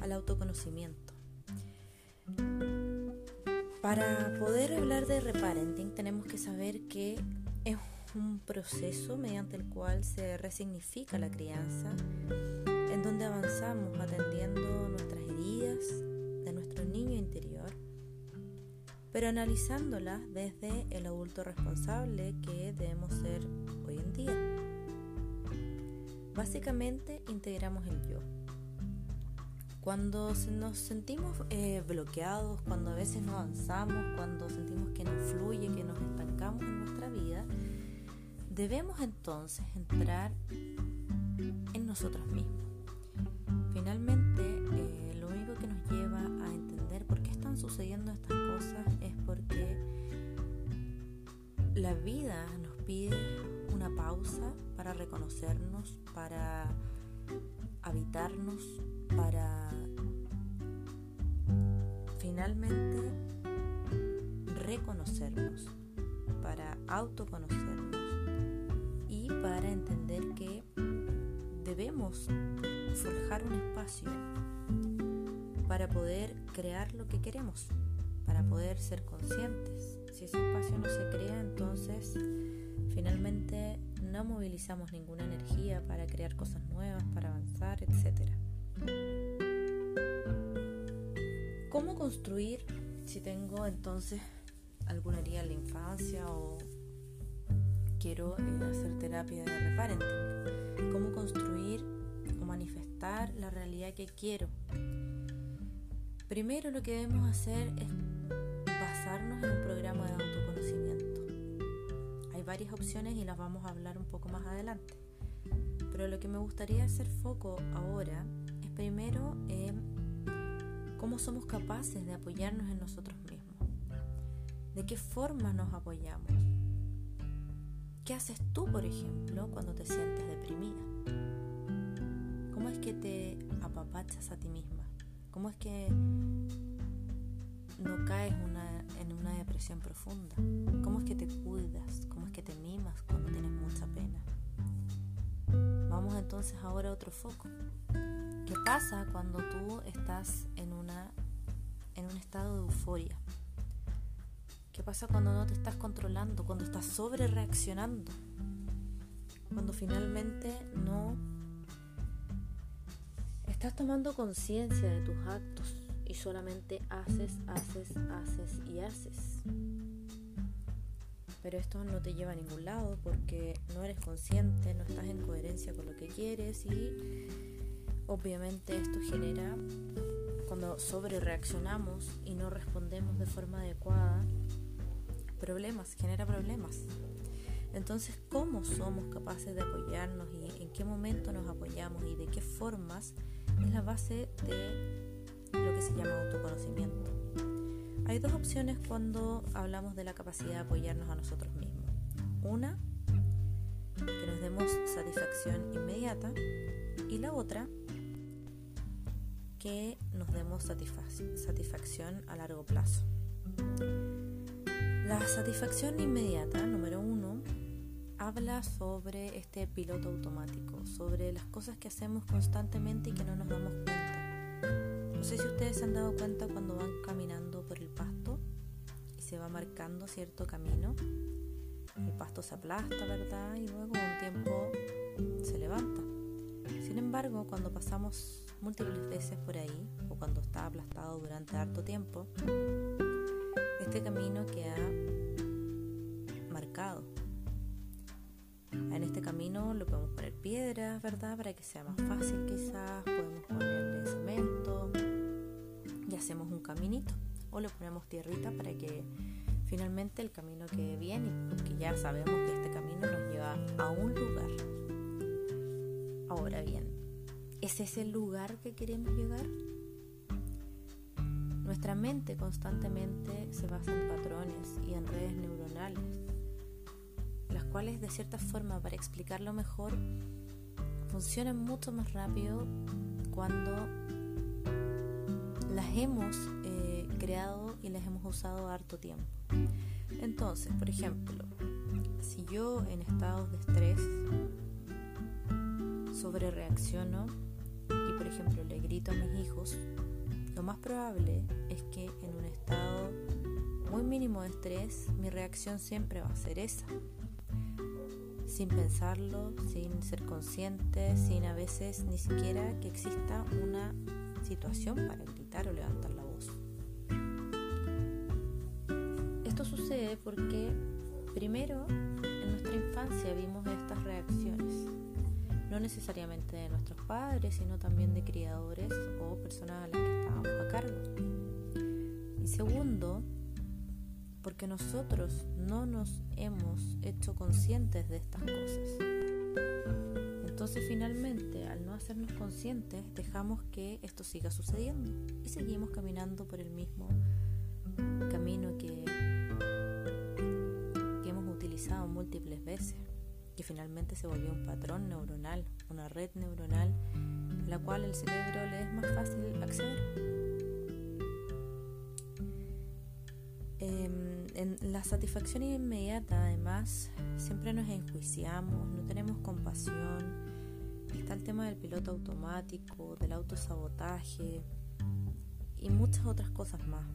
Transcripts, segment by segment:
al autoconocimiento. Para poder hablar de reparenting tenemos que saber que es un proceso mediante el cual se resignifica la crianza, en donde avanzamos atendiendo nuestras heridas de nuestro niño interior, pero analizándolas desde el adulto responsable que debemos ser hoy en día. Básicamente integramos el yo. Cuando nos sentimos eh, bloqueados, cuando a veces no avanzamos, cuando sentimos que no fluye, que nos estancamos en nuestra vida, debemos entonces entrar en nosotros mismos. Finalmente, eh, lo único que nos lleva a entender por qué están sucediendo estas cosas es porque la vida nos pide una pausa para reconocernos, para habitarnos, para finalmente reconocernos, para autoconocernos y para entender que debemos forjar un espacio para poder crear lo que queremos, para poder ser conscientes. Si ese espacio no se crea, entonces finalmente no movilizamos ninguna energía para crear cosas nuevas, para avanzar, etc. ¿Cómo construir si tengo entonces alguna herida en la infancia o quiero eh, hacer terapia de reparenting? ¿Cómo construir o manifestar la realidad que quiero? Primero lo que debemos hacer es basarnos en un programa de autoconocimiento. Hay varias opciones y las vamos a hablar un poco más adelante. Pero lo que me gustaría hacer foco ahora es primero cómo somos capaces de apoyarnos en nosotros mismos. ¿De qué forma nos apoyamos? ¿Qué haces tú, por ejemplo, cuando te sientes deprimida? ¿Cómo es que te apapachas a ti misma? ¿Cómo es que no caes en una depresión profunda? ¿Cómo es que te cuidas? ¿Cómo es que te mimas cuando tienes mucha pena? Vamos entonces ahora a otro foco. ¿Qué pasa cuando tú estás en, una, en un estado de euforia? ¿Qué pasa cuando no te estás controlando? Cuando estás sobre reaccionando? Cuando finalmente no estás tomando conciencia de tus actos y solamente haces, haces, haces y haces. Pero esto no te lleva a ningún lado porque no eres consciente, no estás en coherencia con lo que quieres y Obviamente esto genera, cuando sobre reaccionamos y no respondemos de forma adecuada, problemas, genera problemas. Entonces, ¿cómo somos capaces de apoyarnos y en qué momento nos apoyamos y de qué formas es la base de lo que se llama autoconocimiento? Hay dos opciones cuando hablamos de la capacidad de apoyarnos a nosotros mismos. Una, que nos demos satisfacción inmediata y la otra, que nos demos satisfacción a largo plazo. La satisfacción inmediata, número uno, habla sobre este piloto automático, sobre las cosas que hacemos constantemente y que no nos damos cuenta. No sé si ustedes se han dado cuenta cuando van caminando por el pasto y se va marcando cierto camino. El pasto se aplasta, ¿verdad? Y luego un tiempo se levanta. Sin embargo, cuando pasamos múltiples veces por ahí o cuando está aplastado durante harto tiempo, este camino queda marcado. En este camino lo podemos poner piedras, ¿verdad? Para que sea más fácil quizás, podemos ponerle cemento y hacemos un caminito o le ponemos tierrita para que finalmente el camino quede bien porque ya sabemos que este camino nos lleva a un lugar. Ahora bien, ¿Es ese el lugar que queremos llegar? Nuestra mente constantemente se basa en patrones y en redes neuronales, las cuales de cierta forma, para explicarlo mejor, funcionan mucho más rápido cuando las hemos eh, creado y las hemos usado harto tiempo. Entonces, por ejemplo, si yo en estados de estrés sobre reacciono por ejemplo le grito a mis hijos, lo más probable es que en un estado muy mínimo de estrés mi reacción siempre va a ser esa. Sin pensarlo, sin ser consciente, sin a veces ni siquiera que exista una situación para gritar o levantar la voz. Esto sucede porque primero en nuestra infancia vimos estas reacciones no necesariamente de nuestros padres, sino también de criadores o personas a las que estábamos a cargo. Y segundo, porque nosotros no nos hemos hecho conscientes de estas cosas. Entonces finalmente, al no hacernos conscientes, dejamos que esto siga sucediendo y seguimos caminando por el mismo camino que, que finalmente se volvió un patrón neuronal, una red neuronal a la cual el cerebro le es más fácil acceder. Em, en la satisfacción inmediata, además, siempre nos enjuiciamos, no tenemos compasión. Está el tema del piloto automático, del autosabotaje y muchas otras cosas más.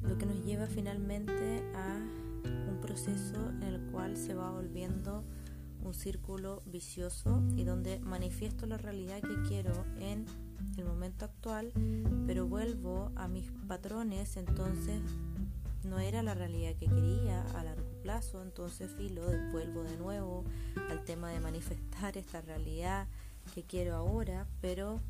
Lo que nos lleva finalmente a un proceso en el cual se va volviendo un círculo vicioso y donde manifiesto la realidad que quiero en el momento actual, pero vuelvo a mis patrones, entonces no era la realidad que quería a largo plazo, entonces filo, vuelvo de nuevo al tema de manifestar esta realidad que quiero ahora, pero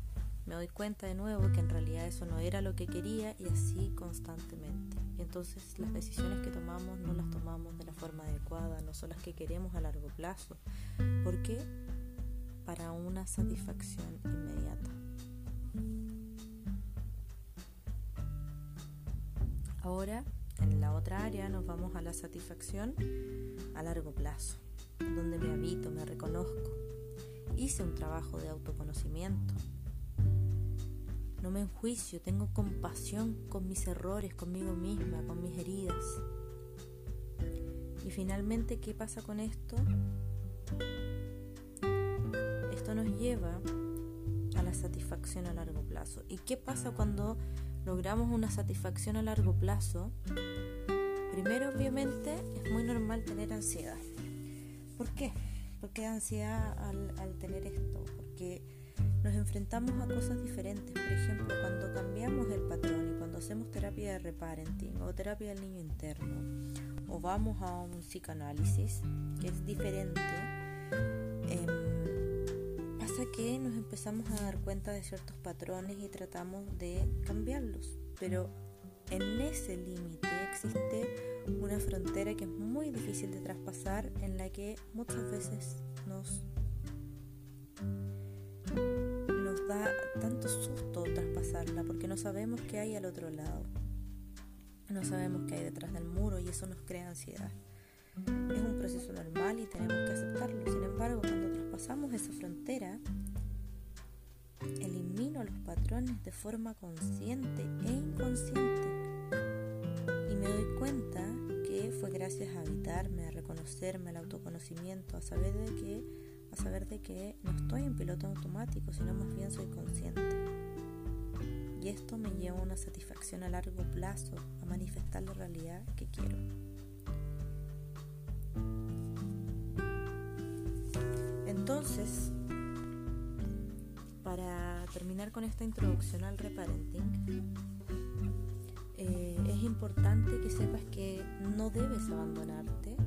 me doy cuenta de nuevo que en realidad eso no era lo que quería y así constantemente. Entonces las decisiones que tomamos no las tomamos de la forma adecuada, no son las que queremos a largo plazo. ¿Por qué? Para una satisfacción inmediata. Ahora, en la otra área, nos vamos a la satisfacción a largo plazo, donde me habito, me reconozco. Hice un trabajo de autoconocimiento, no me enjuicio, tengo compasión con mis errores, conmigo misma, con mis heridas. Y finalmente, ¿qué pasa con esto? Esto nos lleva a la satisfacción a largo plazo. ¿Y qué pasa cuando logramos una satisfacción a largo plazo? Primero, obviamente, es muy normal tener ansiedad. ¿Por qué? ¿Por qué ansiedad al, al tener esto? Porque nos enfrentamos a cosas diferentes. Por ejemplo, cuando cambiamos el patrón y cuando hacemos terapia de reparenting o terapia del niño interno o vamos a un psicoanálisis que es diferente, em, pasa que nos empezamos a dar cuenta de ciertos patrones y tratamos de cambiarlos. Pero en ese límite existe una frontera que es muy difícil de traspasar en la que muchas veces nos tanto susto traspasarla porque no sabemos qué hay al otro lado. No sabemos qué hay detrás del muro y eso nos crea ansiedad. Es un proceso normal y tenemos que aceptarlo. Sin embargo, cuando traspasamos esa frontera, elimino los patrones de forma consciente e inconsciente. Y me doy cuenta que fue gracias a habitarme, a reconocerme, al autoconocimiento, a saber de que a saber de que no estoy en piloto automático, sino más bien soy consciente. Y esto me lleva a una satisfacción a largo plazo, a manifestar la realidad que quiero. Entonces, para terminar con esta introducción al reparenting, eh, es importante que sepas que no debes abandonarte,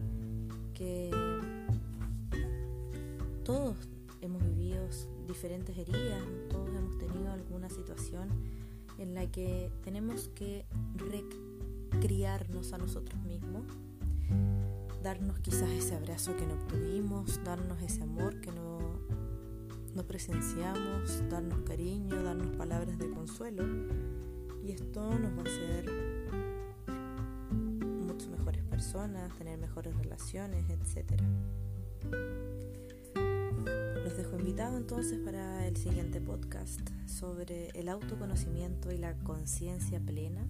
que todos hemos vivido diferentes heridas, todos hemos tenido alguna situación en la que tenemos que recriarnos a nosotros mismos, darnos quizás ese abrazo que no obtuvimos, darnos ese amor que no, no presenciamos, darnos cariño, darnos palabras de consuelo. Y esto nos va a hacer mucho mejores personas, tener mejores relaciones, etcétera dejo invitado entonces para el siguiente podcast sobre el autoconocimiento y la conciencia plena,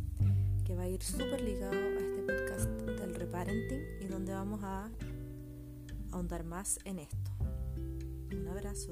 que va a ir súper ligado a este podcast del reparenting y donde vamos a ahondar más en esto. Un abrazo.